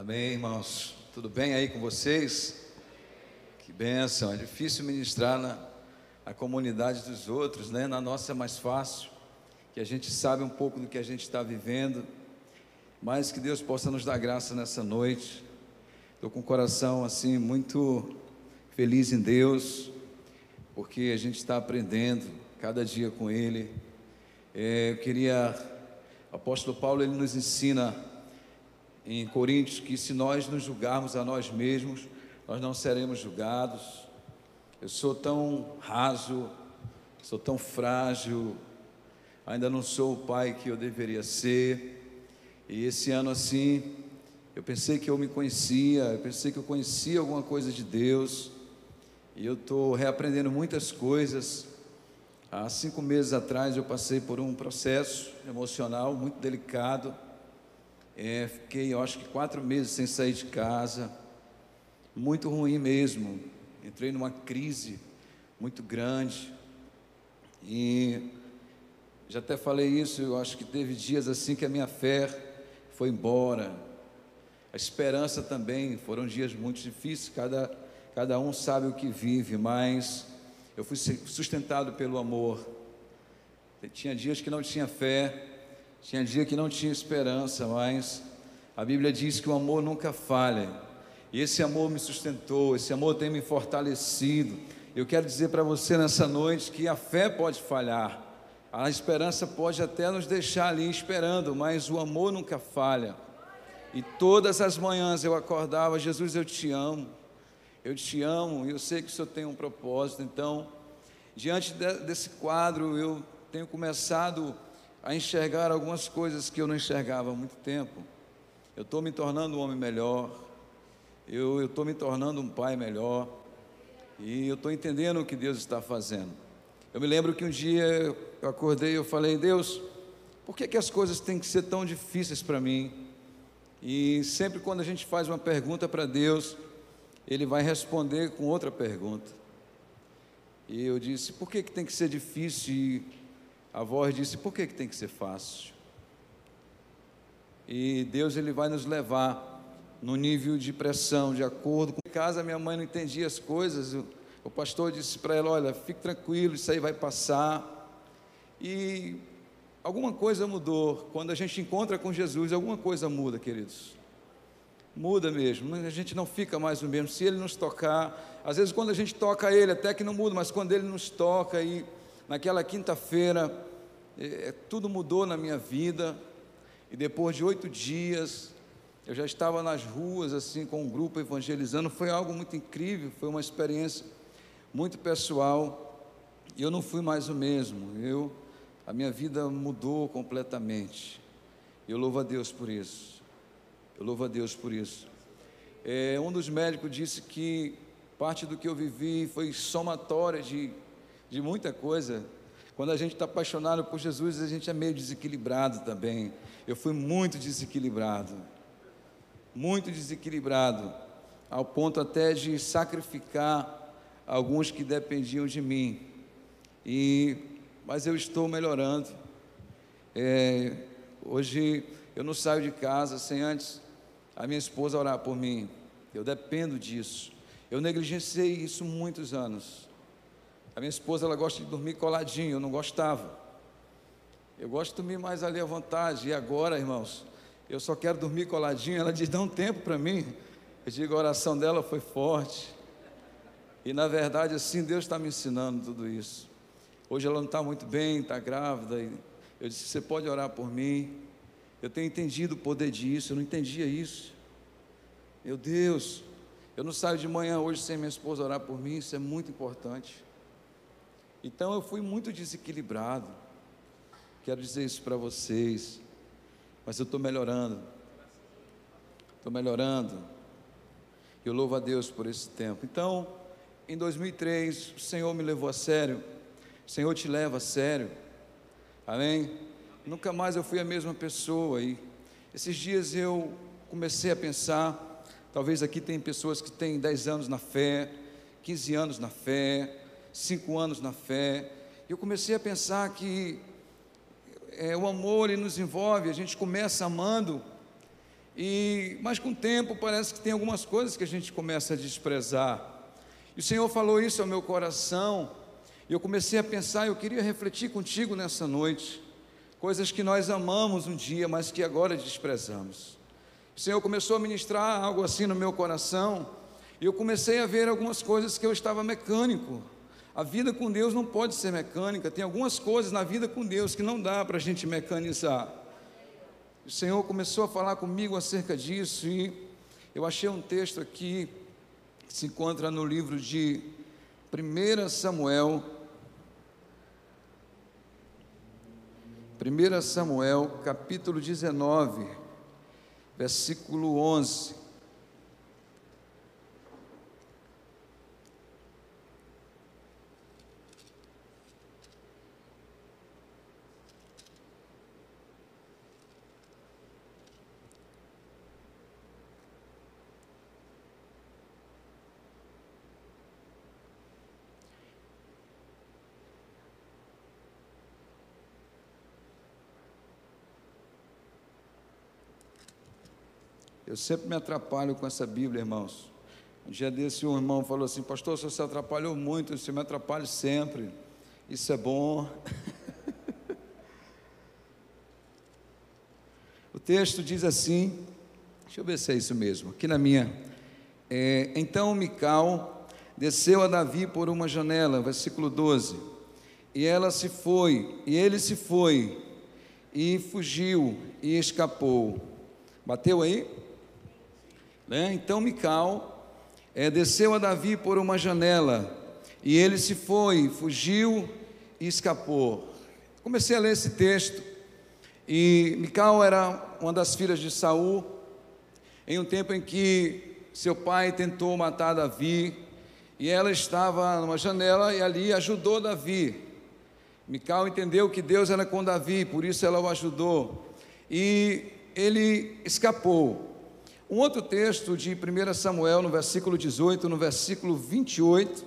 Amém, irmãos. Tudo bem aí com vocês? Que bênção. É difícil ministrar na a comunidade dos outros, né? Na nossa é mais fácil, que a gente sabe um pouco do que a gente está vivendo, mas que Deus possa nos dar graça nessa noite. Estou com o coração assim muito feliz em Deus, porque a gente está aprendendo cada dia com Ele. É, eu queria, o apóstolo Paulo ele nos ensina em Coríntios que se nós nos julgarmos a nós mesmos, nós não seremos julgados. Eu sou tão raso, sou tão frágil, ainda não sou o pai que eu deveria ser. E esse ano assim, eu pensei que eu me conhecia, eu pensei que eu conhecia alguma coisa de Deus, e eu estou reaprendendo muitas coisas. Há cinco meses atrás eu passei por um processo emocional muito delicado é, fiquei, eu acho que quatro meses sem sair de casa, muito ruim mesmo. Entrei numa crise muito grande e já até falei isso. Eu acho que teve dias assim que a minha fé foi embora, a esperança também. Foram dias muito difíceis. Cada cada um sabe o que vive, mas eu fui sustentado pelo amor. Tinha dias que não tinha fé, tinha dia que não tinha esperança, mas a Bíblia diz que o amor nunca falha. E esse amor me sustentou, esse amor tem me fortalecido. Eu quero dizer para você nessa noite que a fé pode falhar, a esperança pode até nos deixar ali esperando, mas o amor nunca falha. E todas as manhãs eu acordava, Jesus, eu te amo, eu te amo, e eu sei que o Senhor tem um propósito. Então, diante desse quadro, eu tenho começado a enxergar algumas coisas que eu não enxergava há muito tempo. Eu estou me tornando um homem melhor, eu estou me tornando um pai melhor, e eu estou entendendo o que Deus está fazendo. Eu me lembro que um dia eu acordei e eu falei, Deus, por que, que as coisas têm que ser tão difíceis para mim? E sempre quando a gente faz uma pergunta para Deus, Ele vai responder com outra pergunta. E eu disse, por que, que tem que ser difícil? A voz disse: por que, que tem que ser fácil? E Deus ele vai nos levar no nível de pressão, de acordo com. Em casa, minha mãe não entendia as coisas. O, o pastor disse para ela: Olha, fique tranquilo, isso aí vai passar. E alguma coisa mudou. Quando a gente encontra com Jesus, alguma coisa muda, queridos. Muda mesmo, a gente não fica mais o mesmo. Se Ele nos tocar, às vezes quando a gente toca Ele, até que não muda, mas quando Ele nos toca e Naquela quinta-feira, é, é, tudo mudou na minha vida, e depois de oito dias, eu já estava nas ruas, assim, com um grupo evangelizando. Foi algo muito incrível, foi uma experiência muito pessoal, e eu não fui mais o mesmo. Eu, a minha vida mudou completamente. Eu louvo a Deus por isso. Eu louvo a Deus por isso. É, um dos médicos disse que parte do que eu vivi foi somatória de de muita coisa. Quando a gente está apaixonado por Jesus, a gente é meio desequilibrado também. Eu fui muito desequilibrado, muito desequilibrado, ao ponto até de sacrificar alguns que dependiam de mim. E, mas eu estou melhorando. É, hoje eu não saio de casa sem antes a minha esposa orar por mim. Eu dependo disso. Eu negligenciei isso muitos anos. A minha esposa ela gosta de dormir coladinho, eu não gostava. Eu gosto de dormir mais ali à vontade. E agora, irmãos, eu só quero dormir coladinho. Ela diz: dá um tempo para mim. Eu digo: a oração dela foi forte. E na verdade, assim, Deus está me ensinando tudo isso. Hoje ela não está muito bem, está grávida. E eu disse: você pode orar por mim. Eu tenho entendido o poder disso. Eu não entendia isso. Meu Deus, eu não saio de manhã hoje sem minha esposa orar por mim. Isso é muito importante. Então eu fui muito desequilibrado. Quero dizer isso para vocês. Mas eu estou melhorando. Estou melhorando. Eu louvo a Deus por esse tempo. Então, em 2003, o Senhor me levou a sério. O Senhor te leva a sério. Amém? Nunca mais eu fui a mesma pessoa. E esses dias eu comecei a pensar. Talvez aqui tem pessoas que têm 10 anos na fé, 15 anos na fé, cinco anos na fé. Eu comecei a pensar que é, o amor ele nos envolve, a gente começa amando, E, mas com o tempo parece que tem algumas coisas que a gente começa a desprezar. E o Senhor falou isso ao meu coração, e eu comecei a pensar, eu queria refletir contigo nessa noite, coisas que nós amamos um dia, mas que agora desprezamos. O Senhor começou a ministrar algo assim no meu coração, e eu comecei a ver algumas coisas que eu estava mecânico. A vida com Deus não pode ser mecânica, tem algumas coisas na vida com Deus que não dá para a gente mecanizar. O Senhor começou a falar comigo acerca disso e eu achei um texto aqui que se encontra no livro de 1 Samuel. 1 Samuel, capítulo 19, versículo 11. Eu sempre me atrapalho com essa Bíblia, irmãos. Um dia desse um irmão falou assim, pastor, você se atrapalhou muito, você me atrapalha sempre. Isso é bom. o texto diz assim, deixa eu ver se é isso mesmo, aqui na minha. É, então Mical desceu a Davi por uma janela, versículo 12. E ela se foi, e ele se foi, e fugiu, e escapou. Bateu aí? Né? Então Mical é, desceu a Davi por uma janela e ele se foi, fugiu e escapou. Comecei a ler esse texto e Mical era uma das filhas de Saul em um tempo em que seu pai tentou matar Davi e ela estava numa janela e ali ajudou Davi. Mical entendeu que Deus era com Davi, por isso ela o ajudou. E ele escapou. Um outro texto de 1 Samuel, no versículo 18, no versículo 28,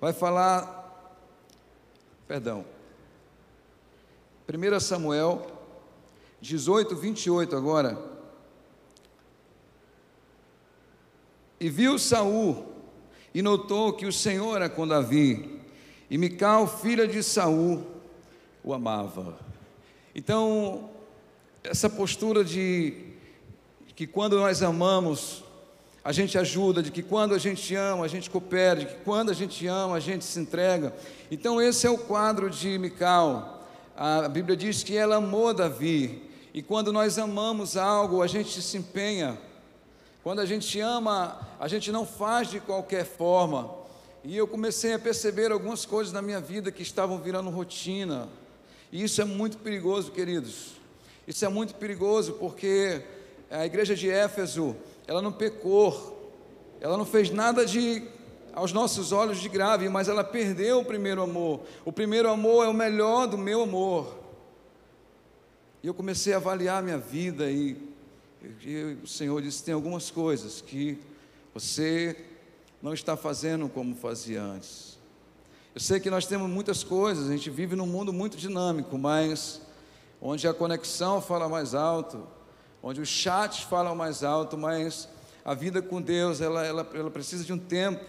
vai falar, perdão, 1 Samuel 18, 28 agora. E viu Saul e notou que o Senhor era com Davi, e Mical, filha de Saul, o amava. Então, essa postura de que quando nós amamos, a gente ajuda, de que quando a gente ama, a gente coopera, de que quando a gente ama, a gente se entrega. Então, esse é o quadro de Mical. A Bíblia diz que ela amou Davi, e quando nós amamos algo, a gente se empenha. Quando a gente ama, a gente não faz de qualquer forma. E eu comecei a perceber algumas coisas na minha vida que estavam virando rotina. E isso é muito perigoso, queridos. Isso é muito perigoso porque a igreja de Éfeso, ela não pecou, ela não fez nada de aos nossos olhos de grave, mas ela perdeu o primeiro amor. O primeiro amor é o melhor do meu amor. E eu comecei a avaliar a minha vida e, e o Senhor disse: tem algumas coisas que você não está fazendo como fazia antes. Eu sei que nós temos muitas coisas, a gente vive num mundo muito dinâmico, mas onde a conexão fala mais alto, onde os chats falam mais alto, mas a vida com Deus, ela, ela, ela precisa de um tempo.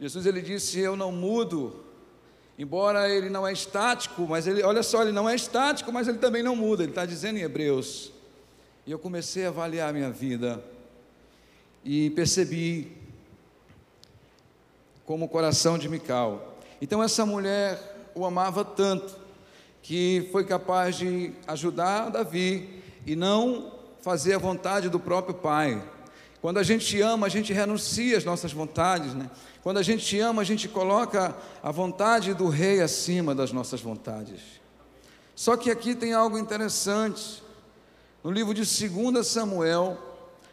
Jesus ele disse: Eu não mudo, embora ele não é estático, mas ele, olha só, ele não é estático, mas ele também não muda, ele está dizendo em Hebreus. E eu comecei a avaliar a minha vida e percebi como o coração de Mical. Então essa mulher o amava tanto que foi capaz de ajudar Davi e não fazer a vontade do próprio Pai. Quando a gente ama, a gente renuncia às nossas vontades, né? Quando a gente ama, a gente coloca a vontade do rei acima das nossas vontades. Só que aqui tem algo interessante. No livro de 2 Samuel,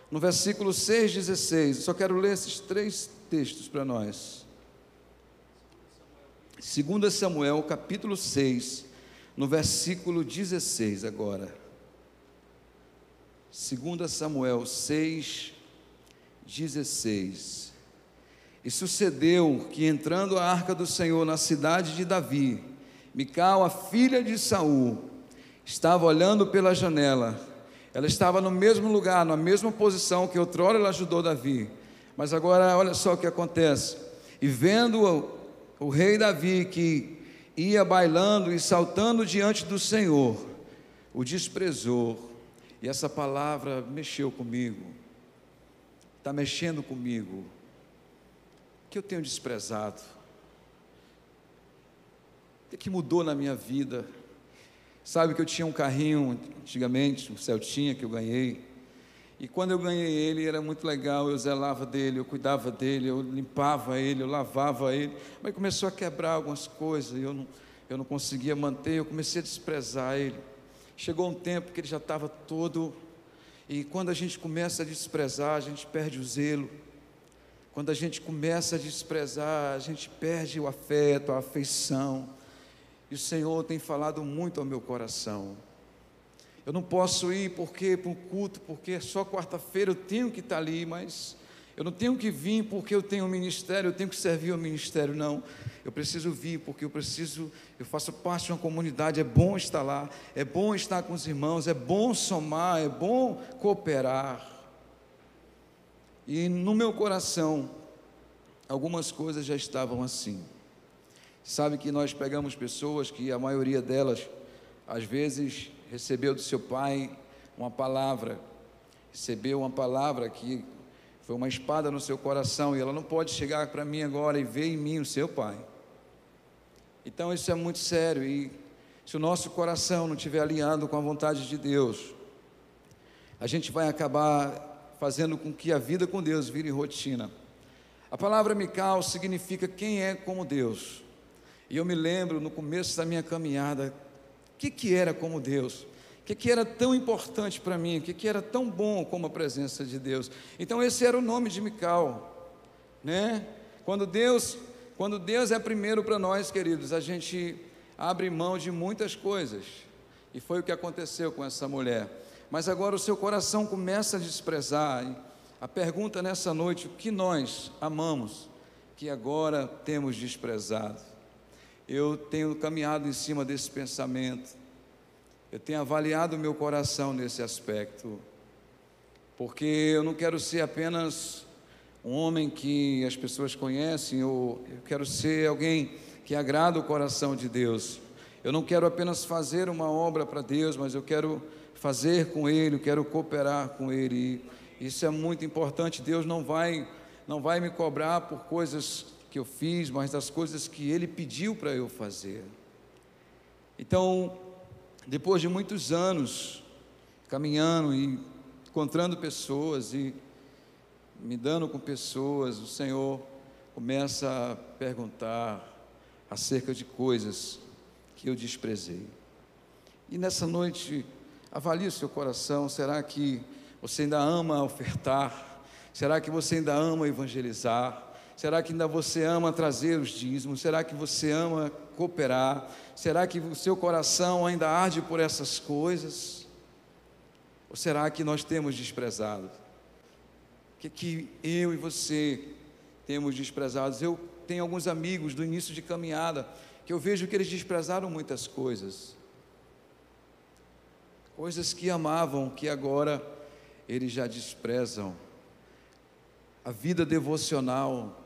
no versículo 6, 16, eu só quero ler esses três textos para nós. 2 Samuel, capítulo 6, no versículo 16 agora. 2 Samuel 6, 16. E sucedeu que, entrando a arca do Senhor na cidade de Davi, Mical, a filha de Saul, estava olhando pela janela. Ela estava no mesmo lugar, na mesma posição que outrora ela ajudou Davi. Mas agora olha só o que acontece. E vendo o, o rei Davi que ia bailando e saltando diante do Senhor, o desprezou. E essa palavra mexeu comigo. Está mexendo comigo. Que eu tenho desprezado. O que mudou na minha vida? Sabe que eu tinha um carrinho antigamente, um Celtinha que eu ganhei. E quando eu ganhei ele, era muito legal, eu zelava dele, eu cuidava dele, eu limpava ele, eu lavava ele. Mas começou a quebrar algumas coisas, eu não, eu não conseguia manter, eu comecei a desprezar ele. Chegou um tempo que ele já estava todo. E quando a gente começa a desprezar, a gente perde o zelo. Quando a gente começa a desprezar, a gente perde o afeto, a afeição. E o Senhor tem falado muito ao meu coração. Eu não posso ir porque para o culto, porque só quarta-feira eu tenho que estar ali, mas eu não tenho que vir porque eu tenho um ministério, eu tenho que servir ao ministério, não. Eu preciso vir porque eu preciso, eu faço parte de uma comunidade, é bom estar lá, é bom estar com os irmãos, é bom somar, é bom cooperar. E no meu coração, algumas coisas já estavam assim. Sabe que nós pegamos pessoas que a maioria delas, às vezes, recebeu do seu pai uma palavra, recebeu uma palavra que foi uma espada no seu coração e ela não pode chegar para mim agora e ver em mim o seu pai. Então isso é muito sério e se o nosso coração não estiver alinhado com a vontade de Deus, a gente vai acabar fazendo com que a vida com Deus vire rotina. A palavra Mical significa quem é como Deus. E eu me lembro no começo da minha caminhada, o que, que era como Deus? O que, que era tão importante para mim? O que, que era tão bom como a presença de Deus? Então esse era o nome de Mical, né? Quando Deus, quando Deus é primeiro para nós, queridos, a gente abre mão de muitas coisas. E foi o que aconteceu com essa mulher. Mas agora o seu coração começa a desprezar. A pergunta nessa noite: o que nós amamos que agora temos desprezado? eu tenho caminhado em cima desse pensamento, eu tenho avaliado o meu coração nesse aspecto, porque eu não quero ser apenas um homem que as pessoas conhecem, ou eu quero ser alguém que agrada o coração de Deus. Eu não quero apenas fazer uma obra para Deus, mas eu quero fazer com Ele, eu quero cooperar com Ele. E isso é muito importante. Deus não vai, não vai me cobrar por coisas que eu fiz, mas das coisas que Ele pediu para eu fazer. Então, depois de muitos anos caminhando e encontrando pessoas e me dando com pessoas, o Senhor começa a perguntar acerca de coisas que eu desprezei. E nessa noite, avalie o seu coração: será que você ainda ama ofertar? Será que você ainda ama evangelizar? Será que ainda você ama trazer os dízimos? Será que você ama cooperar? Será que o seu coração ainda arde por essas coisas? Ou será que nós temos desprezado? O que, que eu e você temos desprezado? Eu tenho alguns amigos do início de caminhada que eu vejo que eles desprezaram muitas coisas. Coisas que amavam, que agora eles já desprezam. A vida devocional,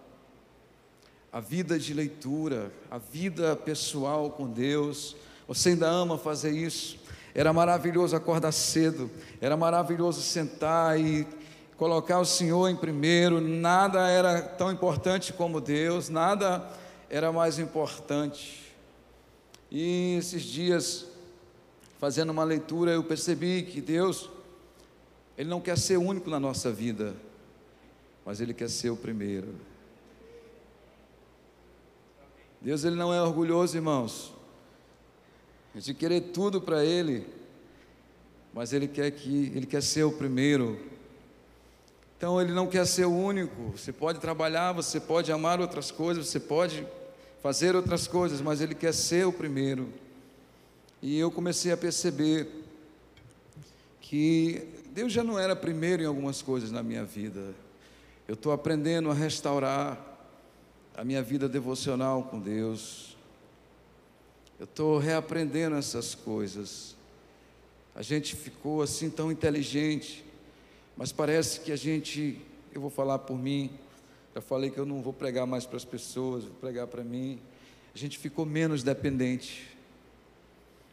a vida de leitura, a vida pessoal com Deus. Você ainda ama fazer isso? Era maravilhoso acordar cedo, era maravilhoso sentar e colocar o Senhor em primeiro. Nada era tão importante como Deus, nada era mais importante. E esses dias, fazendo uma leitura, eu percebi que Deus, Ele não quer ser único na nossa vida, mas Ele quer ser o primeiro. Deus ele não é orgulhoso, irmãos, de querer tudo para ele, mas ele quer que ele quer ser o primeiro. Então ele não quer ser o único. Você pode trabalhar, você pode amar outras coisas, você pode fazer outras coisas, mas ele quer ser o primeiro. E eu comecei a perceber que Deus já não era primeiro em algumas coisas na minha vida. Eu estou aprendendo a restaurar a minha vida devocional com Deus. Eu estou reaprendendo essas coisas. a gente ficou assim tão inteligente, mas parece que a gente, eu vou falar por mim, já falei que eu não vou pregar mais para as pessoas, vou pregar para mim. A gente ficou menos dependente.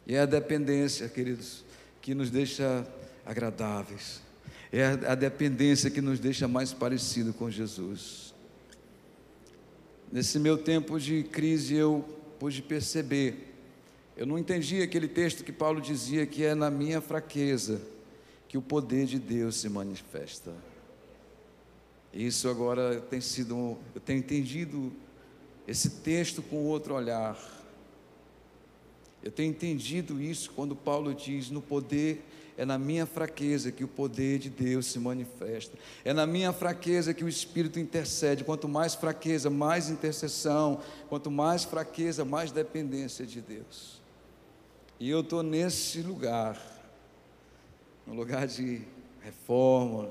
E é a dependência, queridos, que nos deixa agradáveis. É a dependência que nos deixa mais parecido com Jesus. Nesse meu tempo de crise, eu pude perceber. Eu não entendi aquele texto que Paulo dizia que é na minha fraqueza que o poder de Deus se manifesta. Isso agora tem sido, eu tenho entendido esse texto com outro olhar. Eu tenho entendido isso quando Paulo diz: no poder, é na minha fraqueza que o poder de Deus se manifesta. É na minha fraqueza que o Espírito intercede. Quanto mais fraqueza, mais intercessão. Quanto mais fraqueza, mais dependência de Deus. E eu estou nesse lugar, no lugar de reforma,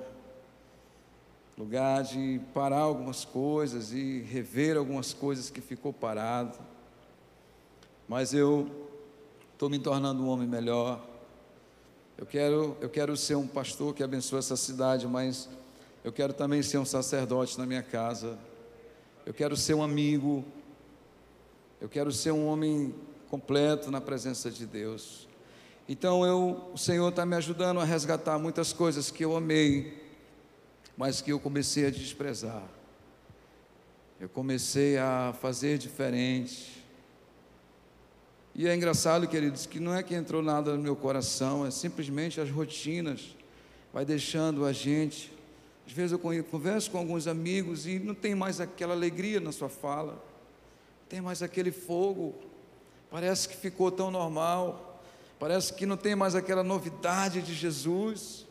lugar de parar algumas coisas e rever algumas coisas que ficou parado. Mas eu estou me tornando um homem melhor. Eu quero, eu quero ser um pastor que abençoe essa cidade, mas eu quero também ser um sacerdote na minha casa. Eu quero ser um amigo. Eu quero ser um homem completo na presença de Deus. Então eu, o Senhor está me ajudando a resgatar muitas coisas que eu amei, mas que eu comecei a desprezar. Eu comecei a fazer diferente. E é engraçado, queridos, que não é que entrou nada no meu coração, é simplesmente as rotinas, vai deixando a gente. Às vezes eu converso com alguns amigos e não tem mais aquela alegria na sua fala, não tem mais aquele fogo, parece que ficou tão normal, parece que não tem mais aquela novidade de Jesus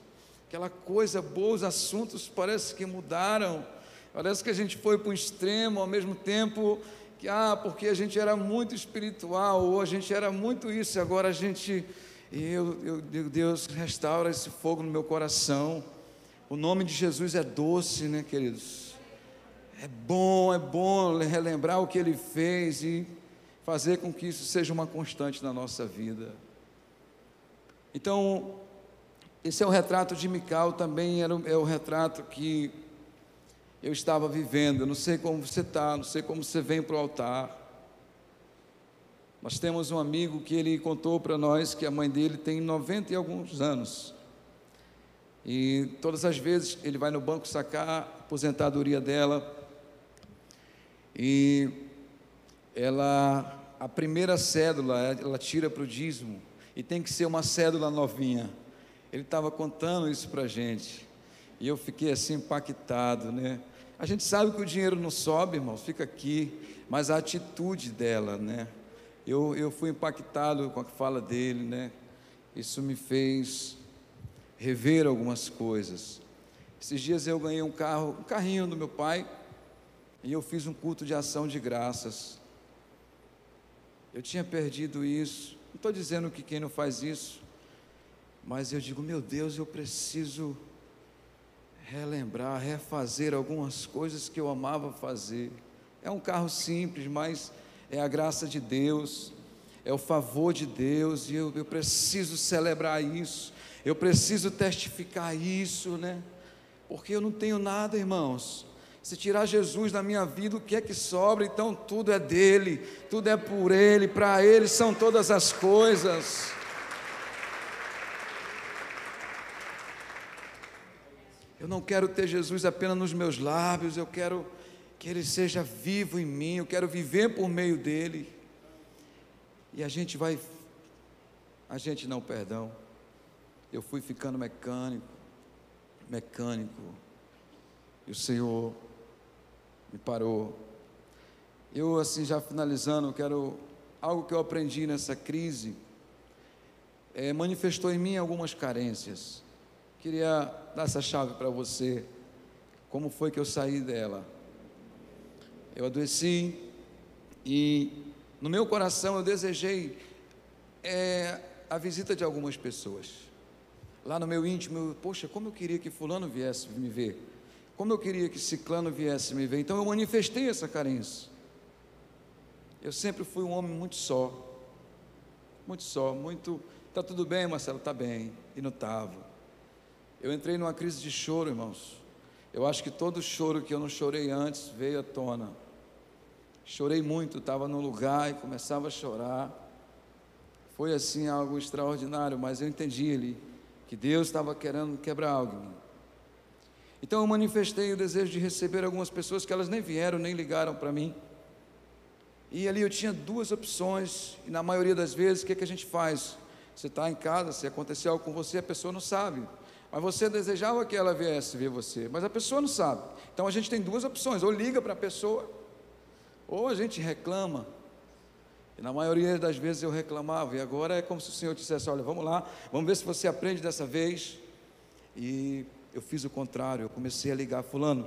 aquela coisa boa, os assuntos parece que mudaram, parece que a gente foi para um extremo, ao mesmo tempo que, ah, porque a gente era muito espiritual, ou a gente era muito isso, e agora a gente, eu, eu digo, Deus, restaura esse fogo no meu coração, o nome de Jesus é doce, né, queridos? É bom, é bom relembrar o que ele fez e fazer com que isso seja uma constante na nossa vida. Então, esse é o retrato de Mical, também era, é o retrato que eu estava vivendo. Eu não sei como você está, não sei como você vem para o altar. Nós temos um amigo que ele contou para nós que a mãe dele tem 90 e alguns anos. E todas as vezes ele vai no banco sacar a aposentadoria dela. E ela, a primeira cédula, ela tira para o dízimo. E tem que ser uma cédula novinha. Ele estava contando isso para a gente. E eu fiquei assim impactado, né? A gente sabe que o dinheiro não sobe, irmão, fica aqui, mas a atitude dela, né? Eu, eu fui impactado com a fala dele, né? Isso me fez rever algumas coisas. Esses dias eu ganhei um carro, um carrinho do meu pai, e eu fiz um culto de ação de graças. Eu tinha perdido isso. Não estou dizendo que quem não faz isso mas eu digo, meu Deus, eu preciso relembrar, refazer algumas coisas que eu amava fazer. É um carro simples, mas é a graça de Deus, é o favor de Deus, e eu, eu preciso celebrar isso, eu preciso testificar isso, né? Porque eu não tenho nada, irmãos. Se tirar Jesus da minha vida, o que é que sobra? Então tudo é dele, tudo é por ele, para ele são todas as coisas. Eu não quero ter Jesus apenas nos meus lábios, eu quero que Ele seja vivo em mim, eu quero viver por meio dEle. E a gente vai, a gente não, perdão, eu fui ficando mecânico, mecânico, e o Senhor me parou. Eu, assim, já finalizando, quero, algo que eu aprendi nessa crise, é, manifestou em mim algumas carências. Queria dar essa chave para você. Como foi que eu saí dela? Eu adoeci e no meu coração eu desejei é, a visita de algumas pessoas. Lá no meu íntimo, eu, poxa, como eu queria que fulano viesse me ver. Como eu queria que ciclano viesse me ver. Então eu manifestei essa carência. Eu sempre fui um homem muito só. Muito só, muito Tá tudo bem, Marcelo? Tá bem. E não estava. Eu entrei numa crise de choro, irmãos. Eu acho que todo choro que eu não chorei antes veio à tona. Chorei muito, estava num lugar e começava a chorar. Foi assim algo extraordinário, mas eu entendi ali que Deus estava querendo quebrar algo. Então eu manifestei o desejo de receber algumas pessoas que elas nem vieram, nem ligaram para mim. E ali eu tinha duas opções, e na maioria das vezes, o que, é que a gente faz? Você está em casa, se acontecer algo com você, a pessoa não sabe. Mas você desejava que ela viesse ver você, mas a pessoa não sabe. Então a gente tem duas opções: ou liga para a pessoa, ou a gente reclama. E na maioria das vezes eu reclamava, e agora é como se o Senhor dissesse: Olha, vamos lá, vamos ver se você aprende dessa vez. E eu fiz o contrário, eu comecei a ligar, Fulano,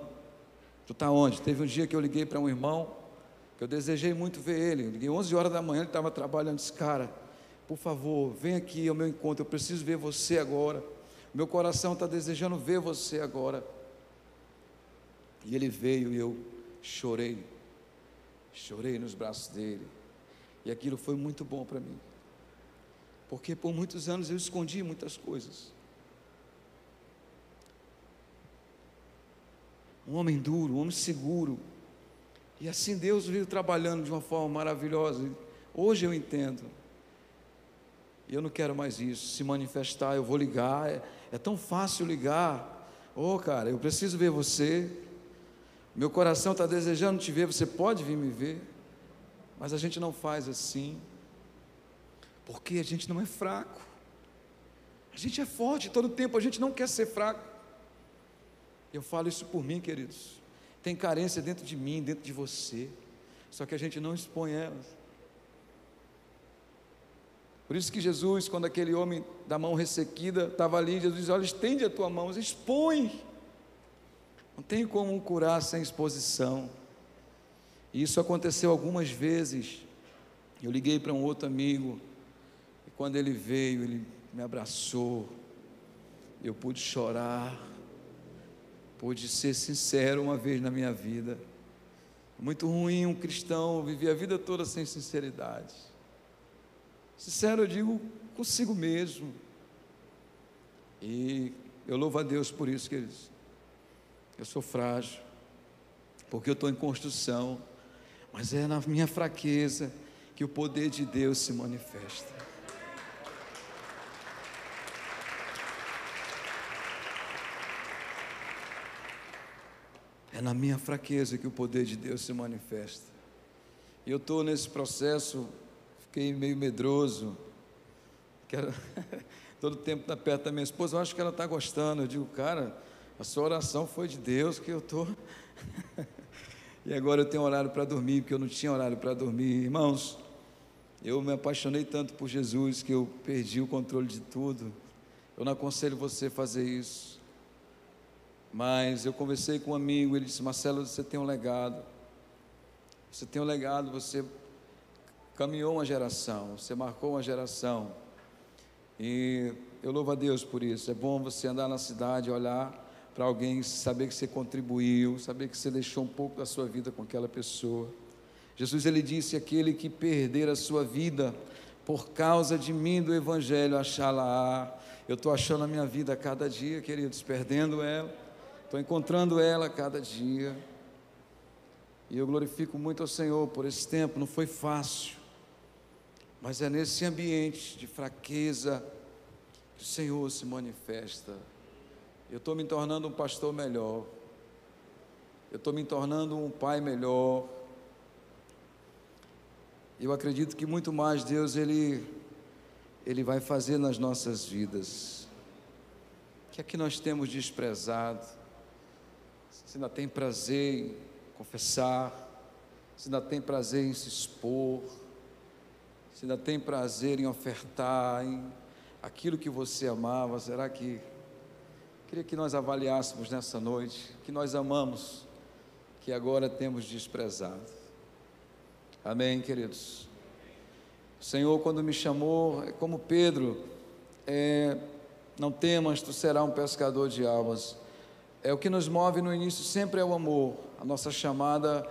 tu está onde? Teve um dia que eu liguei para um irmão, que eu desejei muito ver ele. Liguei 11 horas da manhã, ele estava trabalhando, disse: Cara, por favor, vem aqui ao meu encontro, eu preciso ver você agora. Meu coração está desejando ver você agora. E ele veio e eu chorei. Chorei nos braços dele. E aquilo foi muito bom para mim. Porque por muitos anos eu escondi muitas coisas. Um homem duro, um homem seguro. E assim Deus veio trabalhando de uma forma maravilhosa. Hoje eu entendo. Eu não quero mais isso. Se manifestar, eu vou ligar. É, é tão fácil ligar. Ô oh, cara, eu preciso ver você. Meu coração está desejando te ver. Você pode vir me ver. Mas a gente não faz assim. Porque a gente não é fraco. A gente é forte todo tempo. A gente não quer ser fraco. Eu falo isso por mim, queridos. Tem carência dentro de mim, dentro de você. Só que a gente não expõe elas. Por isso que Jesus, quando aquele homem da mão ressequida estava ali, Jesus diz: Olha, estende a tua mão, expõe. Não tem como curar sem exposição. E isso aconteceu algumas vezes. Eu liguei para um outro amigo, e quando ele veio, ele me abraçou. Eu pude chorar, pude ser sincero uma vez na minha vida. Muito ruim um cristão viver a vida toda sem sinceridade. Sincero, eu digo consigo mesmo. E eu louvo a Deus por isso, queridos. Eu sou frágil, porque eu estou em construção, mas é na minha fraqueza que o poder de Deus se manifesta. É na minha fraqueza que o poder de Deus se manifesta. E eu estou nesse processo fiquei meio medroso. Todo tempo estar perto da minha esposa. Eu acho que ela está gostando. Eu digo, cara, a sua oração foi de Deus que eu estou. e agora eu tenho horário para dormir, porque eu não tinha horário para dormir. Irmãos, eu me apaixonei tanto por Jesus que eu perdi o controle de tudo. Eu não aconselho você a fazer isso. Mas eu conversei com um amigo, ele disse: Marcelo, você tem um legado. Você tem um legado, você caminhou uma geração, você marcou uma geração. E eu louvo a Deus por isso. É bom você andar na cidade, olhar para alguém, saber que você contribuiu, saber que você deixou um pouco da sua vida com aquela pessoa. Jesus ele disse: aquele que perder a sua vida por causa de mim do Evangelho, achá-la. Eu estou achando a minha vida a cada dia, queridos, perdendo ela, estou encontrando ela a cada dia. E eu glorifico muito ao Senhor por esse tempo, não foi fácil. Mas é nesse ambiente de fraqueza que o Senhor se manifesta. Eu estou me tornando um pastor melhor. Eu estou me tornando um pai melhor. Eu acredito que muito mais Deus ele ele vai fazer nas nossas vidas. O que é que nós temos desprezado? Se ainda tem prazer em confessar, se ainda tem prazer em se expor, se ainda tem prazer em ofertar, em aquilo que você amava, será que. Queria que nós avaliássemos nessa noite que nós amamos, que agora temos desprezado. Amém, queridos? O Senhor, quando me chamou, é como Pedro, é, não temas, tu serás um pescador de almas. É o que nos move no início sempre é o amor. A nossa chamada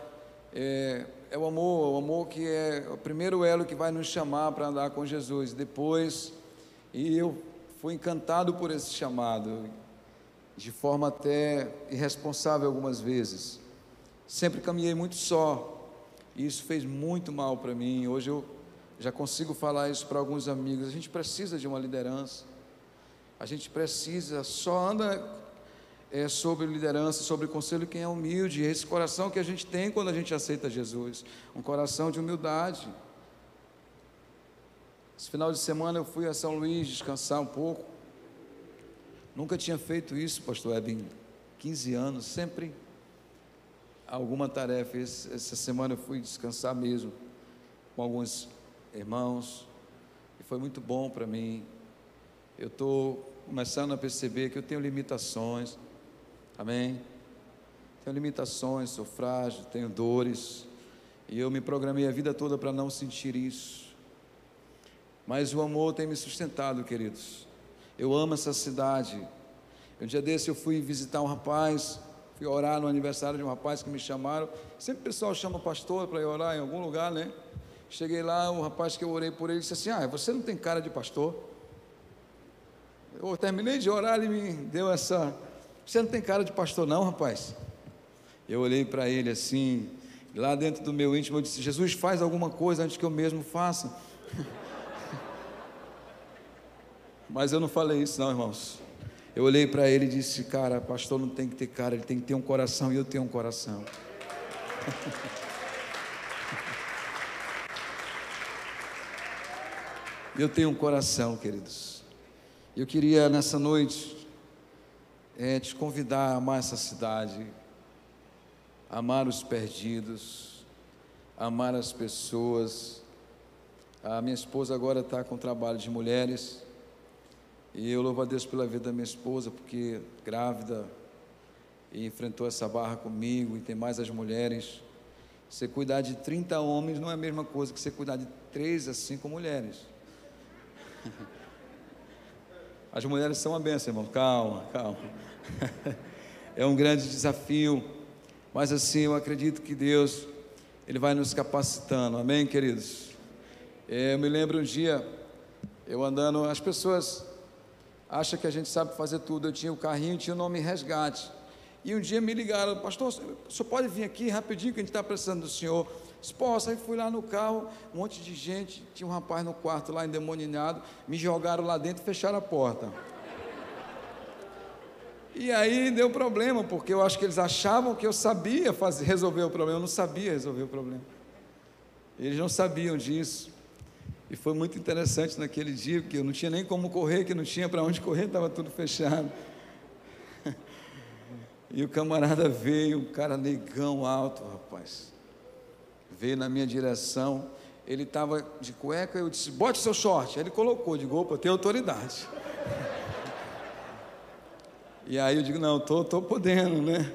é é o amor, o amor que é o primeiro elo que vai nos chamar para andar com Jesus. Depois E eu fui encantado por esse chamado, de forma até irresponsável algumas vezes. Sempre caminhei muito só, e isso fez muito mal para mim. Hoje eu já consigo falar isso para alguns amigos. A gente precisa de uma liderança. A gente precisa, só anda é, sobre liderança, sobre conselho quem é humilde. Esse coração que a gente tem quando a gente aceita Jesus, um coração de humildade. Esse final de semana eu fui a São Luís descansar um pouco. Nunca tinha feito isso, pastor Web, em 15 anos, sempre alguma tarefa. Essa semana eu fui descansar mesmo com alguns irmãos e foi muito bom para mim. Eu estou começando a perceber que eu tenho limitações, Amém? Tenho limitações, sou frágil, tenho dores, e eu me programei a vida toda para não sentir isso. Mas o amor tem me sustentado, queridos. Eu amo essa cidade. Um dia desse eu fui visitar um rapaz, fui orar no aniversário de um rapaz que me chamaram. Sempre o pessoal chama pastor para ir orar em algum lugar, né? Cheguei lá, o rapaz que eu orei por ele disse assim: Ah, você não tem cara de pastor? Eu terminei de orar, ele me deu essa você não tem cara de pastor, não, rapaz? Eu olhei para ele assim, lá dentro do meu íntimo, eu disse: Jesus, faz alguma coisa antes que eu mesmo faça. Mas eu não falei isso, não, irmãos. Eu olhei para ele e disse: Cara, pastor não tem que ter cara, ele tem que ter um coração e eu tenho um coração. eu tenho um coração, queridos. Eu queria nessa noite é te convidar a amar essa cidade, amar os perdidos, amar as pessoas. A minha esposa agora está com trabalho de mulheres e eu louvo a Deus pela vida da minha esposa, porque grávida e enfrentou essa barra comigo e tem mais as mulheres. Você cuidar de 30 homens não é a mesma coisa que você cuidar de 3 a 5 mulheres. As mulheres são uma benção, irmão. Calma, calma. é um grande desafio, mas assim eu acredito que Deus ele vai nos capacitando. Amém, queridos. É, eu me lembro um dia eu andando, as pessoas acham que a gente sabe fazer tudo. Eu tinha o carrinho, tinha o nome resgate. E um dia me ligaram, pastor, o senhor pode vir aqui rapidinho que a gente está precisando do senhor. Posso, aí fui lá no carro, um monte de gente, tinha um rapaz no quarto lá endemoninhado, me jogaram lá dentro e fecharam a porta. E aí deu problema, porque eu acho que eles achavam que eu sabia fazer, resolver o problema, eu não sabia resolver o problema. Eles não sabiam disso. E foi muito interessante naquele dia, porque eu não tinha nem como correr, que não tinha para onde correr, estava tudo fechado. E o camarada veio, um cara negão alto, rapaz veio na minha direção, ele estava de cueca, eu disse, bote seu short. Aí ele colocou, de opa, tem autoridade. e aí eu digo, não, tô, tô podendo, né?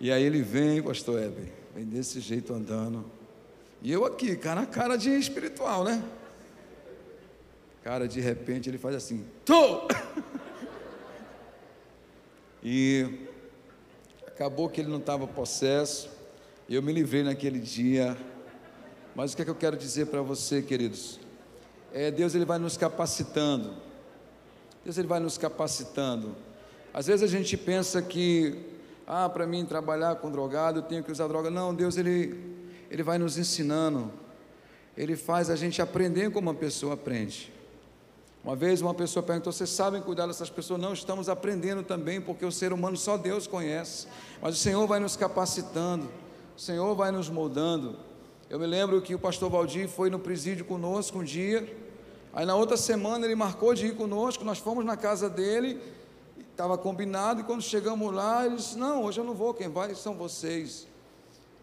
E aí ele vem, pastor Heber, vem desse jeito andando. E eu aqui, cara, cara de espiritual, né? Cara, de repente ele faz assim, tô! e acabou que ele não estava possesso. Eu me livrei naquele dia. Mas o que é que eu quero dizer para você, queridos? É, Deus ele vai nos capacitando. Deus ele vai nos capacitando. Às vezes a gente pensa que, ah, para mim trabalhar com drogado eu tenho que usar droga. Não, Deus ele, ele vai nos ensinando. Ele faz a gente aprender como uma pessoa aprende. Uma vez uma pessoa perguntou: Vocês sabem cuidar dessas pessoas? Não, estamos aprendendo também, porque o ser humano só Deus conhece. Mas o Senhor vai nos capacitando. O Senhor vai nos moldando. Eu me lembro que o pastor Valdir foi no presídio conosco um dia. Aí na outra semana ele marcou de ir conosco. Nós fomos na casa dele, estava combinado. E quando chegamos lá, ele disse: Não, hoje eu não vou, quem vai são vocês.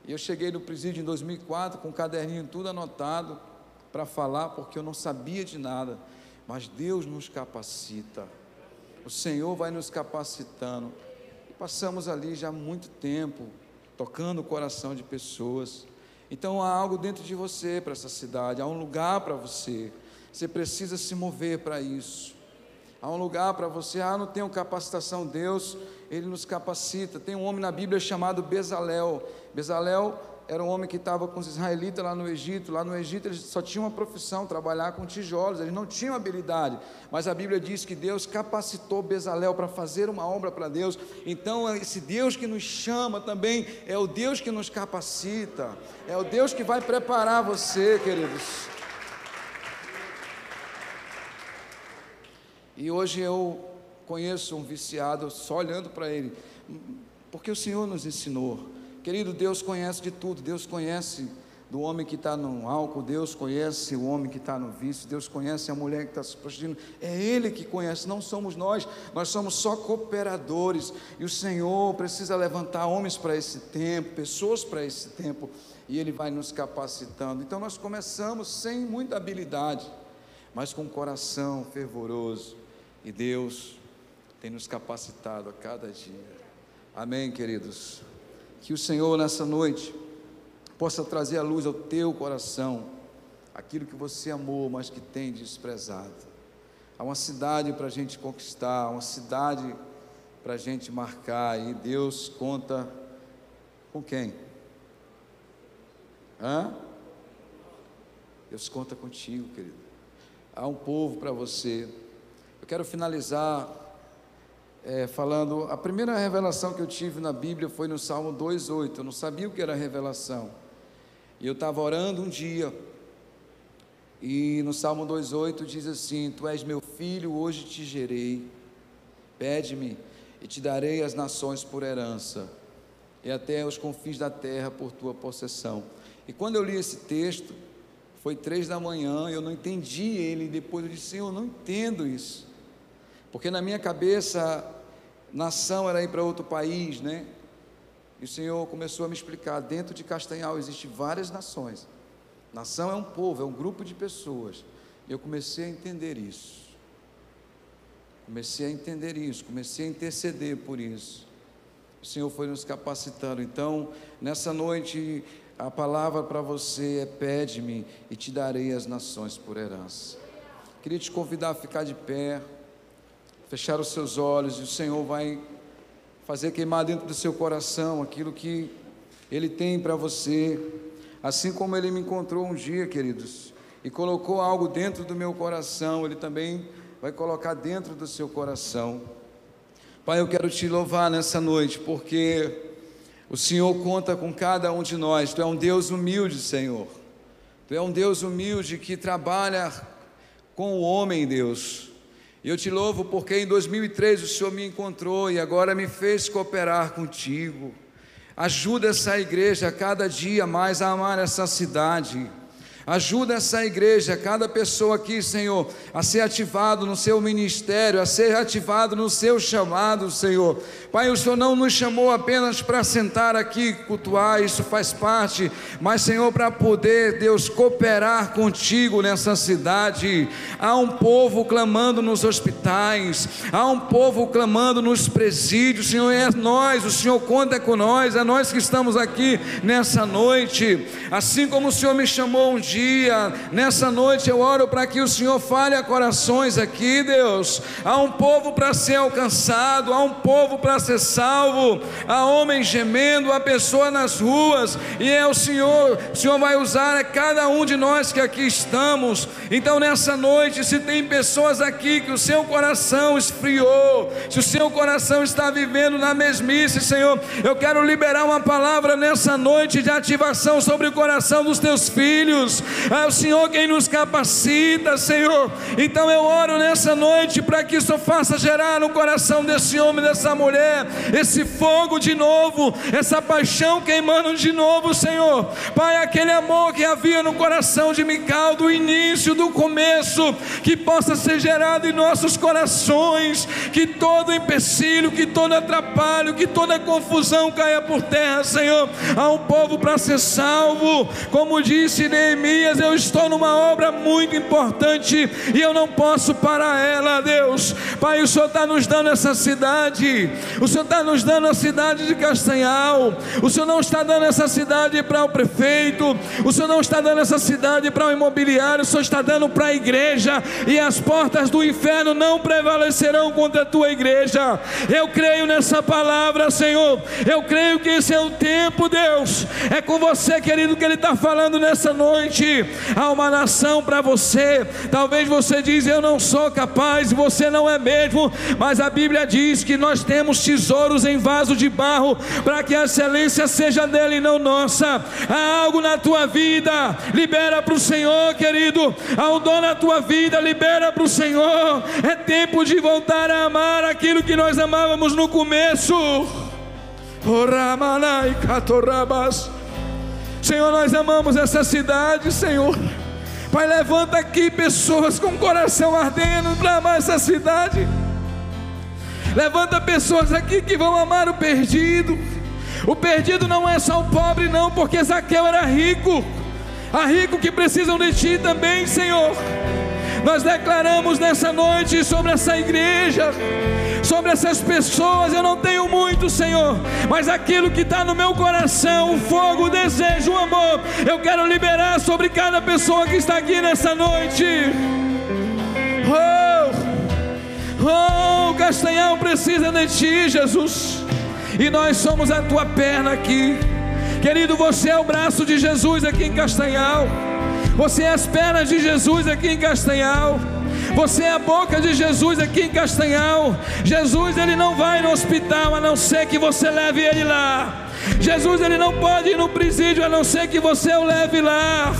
E eu cheguei no presídio em 2004 com um caderninho tudo anotado para falar, porque eu não sabia de nada. Mas Deus nos capacita. O Senhor vai nos capacitando. E passamos ali já muito tempo tocando o coração de pessoas. Então há algo dentro de você para essa cidade, há um lugar para você. Você precisa se mover para isso. Há um lugar para você. Ah, não tenho capacitação. Deus, Ele nos capacita. Tem um homem na Bíblia chamado Bezalel. Bezalel era um homem que estava com os israelitas lá no Egito. Lá no Egito eles só tinham uma profissão, trabalhar com tijolos, eles não tinham habilidade. Mas a Bíblia diz que Deus capacitou Bezalel para fazer uma obra para Deus. Então, esse Deus que nos chama também é o Deus que nos capacita, é o Deus que vai preparar você, queridos. E hoje eu conheço um viciado só olhando para ele, porque o Senhor nos ensinou. Querido, Deus conhece de tudo, Deus conhece do homem que está no álcool, Deus conhece o homem que está no vício, Deus conhece a mulher que está se prostituindo, é Ele que conhece, não somos nós, nós somos só cooperadores, e o Senhor precisa levantar homens para esse tempo, pessoas para esse tempo, e Ele vai nos capacitando. Então nós começamos sem muita habilidade, mas com um coração fervoroso, e Deus tem nos capacitado a cada dia. Amém, queridos? Que o Senhor nessa noite possa trazer à luz ao teu coração aquilo que você amou, mas que tem desprezado. Há uma cidade para a gente conquistar, uma cidade para a gente marcar, e Deus conta com quem? Hã? Deus conta contigo, querido. Há um povo para você. Eu quero finalizar é, falando, a primeira revelação que eu tive na Bíblia foi no Salmo 2,8. Eu não sabia o que era revelação. E eu estava orando um dia, e no Salmo 2,8 diz assim: Tu és meu filho, hoje te gerei. Pede-me, e te darei as nações por herança, e até os confins da terra por tua possessão. E quando eu li esse texto, foi três da manhã, eu não entendi ele, depois eu disse: eu não entendo isso. Porque na minha cabeça, nação era ir para outro país, né? E o Senhor começou a me explicar: dentro de Castanhal existem várias nações. Nação é um povo, é um grupo de pessoas. E eu comecei a entender isso. Comecei a entender isso, comecei a interceder por isso. O Senhor foi nos capacitando. Então, nessa noite, a palavra para você é: pede-me e te darei as nações por herança. Queria te convidar a ficar de pé fechar os seus olhos e o Senhor vai fazer queimar dentro do seu coração aquilo que Ele tem para você, assim como Ele me encontrou um dia, queridos, e colocou algo dentro do meu coração, Ele também vai colocar dentro do seu coração. Pai, eu quero te louvar nessa noite, porque o Senhor conta com cada um de nós, Tu é um Deus humilde, Senhor, Tu é um Deus humilde que trabalha com o homem, Deus. E eu te louvo porque em 2003 o Senhor me encontrou e agora me fez cooperar contigo. Ajuda essa igreja cada dia mais a amar essa cidade Ajuda essa igreja, cada pessoa aqui, Senhor, a ser ativado no seu ministério, a ser ativado no seu chamado, Senhor. Pai, o Senhor não nos chamou apenas para sentar aqui, cultuar, isso faz parte, mas, Senhor, para poder, Deus, cooperar contigo nessa cidade. Há um povo clamando nos hospitais, há um povo clamando nos presídios, Senhor, é nós, o Senhor conta com nós, é nós que estamos aqui nessa noite. Assim como o Senhor me chamou um dia dia, nessa noite eu oro para que o Senhor fale a corações aqui, Deus. Há um povo para ser alcançado, há um povo para ser salvo, há homens gemendo, há pessoa nas ruas, e é o Senhor, o Senhor vai usar a cada um de nós que aqui estamos. Então, nessa noite, se tem pessoas aqui que o seu coração esfriou, se o seu coração está vivendo na mesmice, Senhor, eu quero liberar uma palavra nessa noite de ativação sobre o coração dos teus filhos é o Senhor quem nos capacita, Senhor. Então eu oro nessa noite para que isso faça gerar no coração desse homem, dessa mulher, esse fogo de novo, essa paixão queimando de novo, Senhor. Pai, aquele amor que havia no coração de Mical do início, do começo, que possa ser gerado em nossos corações, que todo empecilho, que todo atrapalho, que toda confusão caia por terra, Senhor. Há um povo para ser salvo, como disse Neemias Neemias, eu estou numa obra muito importante e eu não posso parar ela, Deus. Pai, o Senhor está nos dando essa cidade, O Senhor está nos dando a cidade de Castanhal. O Senhor não está dando essa cidade para o prefeito. O Senhor não está dando essa cidade para o imobiliário. O Senhor está dando para a igreja. E as portas do inferno não prevalecerão contra a tua igreja. Eu creio nessa palavra, Senhor. Eu creio que esse é o tempo, Deus. É com você, querido, que Ele está falando nessa noite. Há uma nação para você. Talvez você diz: Eu não sou capaz. Você não é mesmo. Mas a Bíblia diz que nós temos tesouros em vaso de barro, para que a excelência seja dele e não nossa. Há algo na tua vida, libera para o Senhor, querido. Há um dom na tua vida, libera para o Senhor. É tempo de voltar a amar aquilo que nós amávamos no começo. Senhor, nós amamos essa cidade, Senhor. Pai, levanta aqui pessoas com coração ardendo para amar essa cidade. Levanta pessoas aqui que vão amar o perdido. O perdido não é só o pobre, não, porque Zaqueu era rico. Há rico que precisam de ti também, Senhor. Nós declaramos nessa noite sobre essa igreja, sobre essas pessoas. Eu não tenho muito, Senhor, mas aquilo que está no meu coração, o fogo, o desejo, o amor, eu quero liberar sobre cada pessoa que está aqui nessa noite. Oh! Oh, Castanhal precisa de ti, Jesus. E nós somos a tua perna aqui. Querido, você é o braço de Jesus aqui em Castanhal. Você é as pernas de Jesus aqui em Castanhal. Você é a boca de Jesus aqui em Castanhal. Jesus, ele não vai no hospital a não ser que você leve ele lá. Jesus, ele não pode ir no presídio a não ser que você o leve lá.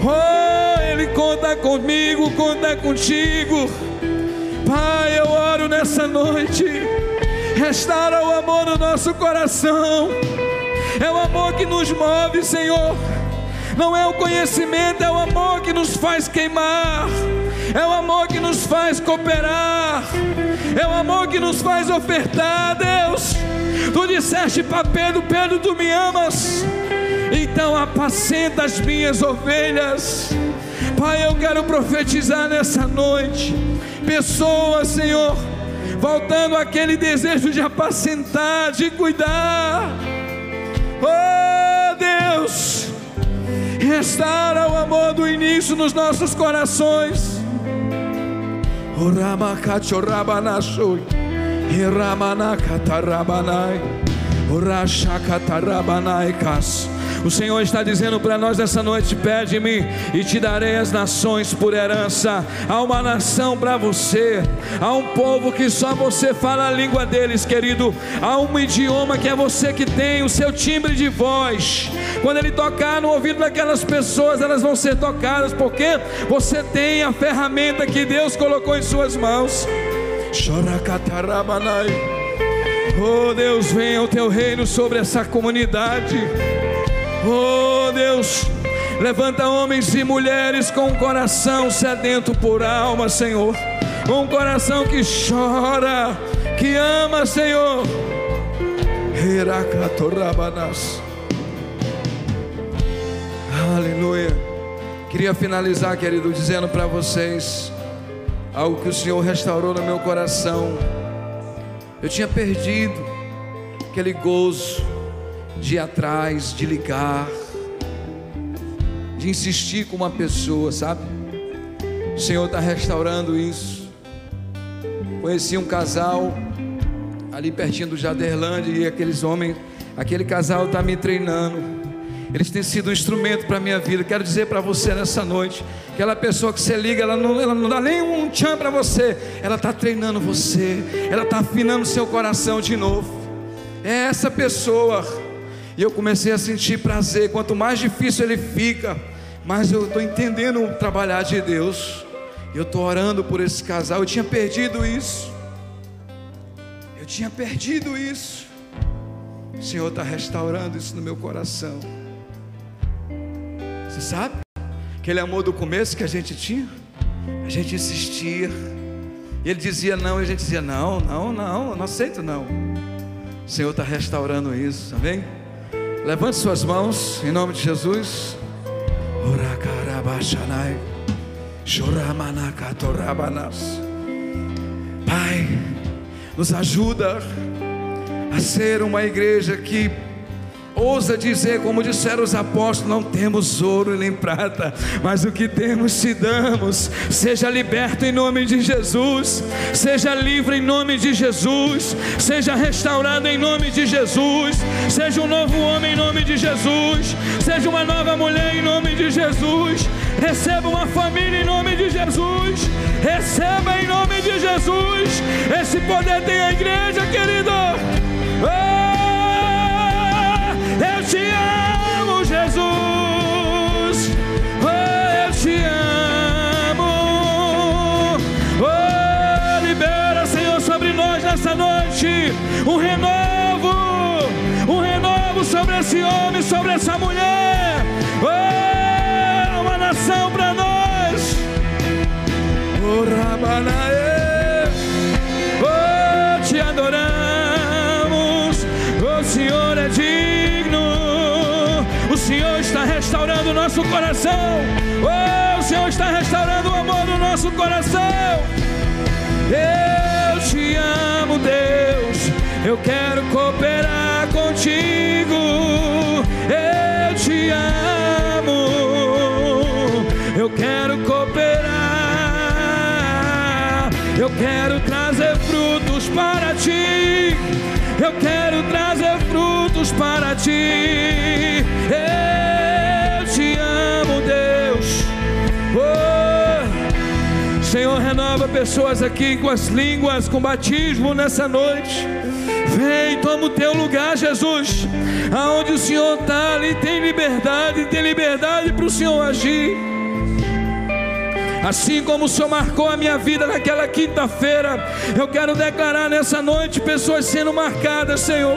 Oh, ele conta comigo, conta contigo. Pai, eu oro nessa noite. Restaura o amor no nosso coração. É o amor que nos move, Senhor. Não é o conhecimento, é o amor que nos faz queimar. É o amor que nos faz cooperar. É o amor que nos faz ofertar, Deus. Tu disseste para Pedro: Pedro, tu me amas. Então apacenta as minhas ovelhas. Pai, eu quero profetizar nessa noite pessoas, Senhor, voltando àquele desejo de apacentar, de cuidar. Oh Deus, restaura o amor do início nos nossos corações. Oramakachorabanashi, Iramanakatarabanai, Orashakatarabanaikas. O Senhor está dizendo para nós essa noite: pede-me e te darei as nações por herança. Há uma nação para você, há um povo que só você fala a língua deles, querido. Há um idioma que é você que tem, o seu timbre de voz. Quando ele tocar no ouvido daquelas pessoas, elas vão ser tocadas, porque você tem a ferramenta que Deus colocou em suas mãos. Oh Deus, venha o teu reino sobre essa comunidade. Oh Deus, levanta homens e mulheres com um coração sedento por alma, Senhor. Um coração que chora, que ama, Senhor. Aleluia. Queria finalizar, querido, dizendo para vocês algo que o Senhor restaurou no meu coração. Eu tinha perdido aquele gozo de ir atrás, de ligar, de insistir com uma pessoa, sabe? O Senhor está restaurando isso. Conheci um casal ali pertinho do Jaderlândia e aqueles homens, aquele casal está me treinando. Eles têm sido um instrumento para a minha vida. Quero dizer para você nessa noite: aquela pessoa que você liga, ela não, ela não dá nem um tchan para você, ela está treinando você, ela está afinando seu coração de novo. É essa pessoa e eu comecei a sentir prazer. Quanto mais difícil ele fica, mais eu estou entendendo o trabalhar de Deus. Eu estou orando por esse casal. Eu tinha perdido isso. Eu tinha perdido isso. O Senhor está restaurando isso no meu coração. Você sabe? Aquele amor do começo que a gente tinha. A gente insistia. Ele dizia não, e a gente dizia não, não, não, não aceito não. O Senhor está restaurando isso, amém? Levante suas mãos em nome de Jesus. Pai, nos ajuda a ser uma igreja que ousa dizer, como disseram os apóstolos: não temos ouro nem prata, mas o que temos te damos. Seja liberto em nome de Jesus, seja livre em nome de Jesus, seja restaurado em nome de Jesus, seja um novo homem em nome de Jesus, seja uma nova mulher em nome de Jesus. Receba uma família em nome de Jesus. Receba em nome de Jesus. Esse poder tem a igreja, querido. Um renovo, um renovo sobre esse homem, sobre essa mulher. Oh, uma nação para nós. Oh, Rabanae. Oh, te adoramos. O Senhor é digno. Senhor está restaurando o nosso coração. Oh, o Senhor está restaurando o amor do nosso coração. Eu te amo, Deus. Eu quero cooperar contigo. Eu te amo. Eu quero cooperar. Eu quero trazer frutos para ti. Eu quero trazer frutos para ti. Eu te amo, Deus. Oh. Senhor, renova pessoas aqui com as línguas, com batismo nessa noite. Vem, toma o teu lugar, Jesus. Aonde o Senhor está, ali tem liberdade, tem liberdade para o Senhor agir. Assim como o Senhor marcou a minha vida naquela quinta-feira, eu quero declarar nessa noite pessoas sendo marcadas, Senhor.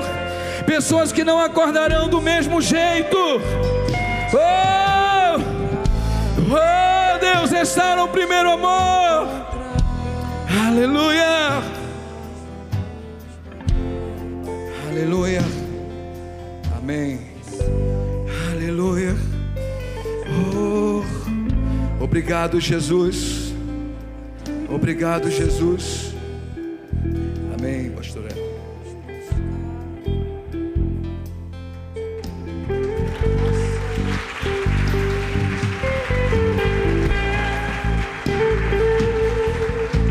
Pessoas que não acordarão do mesmo jeito. Oh! Oh, Deus, restaura o primeiro amor. Aleluia. Aleluia. Amém. Aleluia. Oh. Obrigado, Jesus. Obrigado, Jesus. Amém, pastor.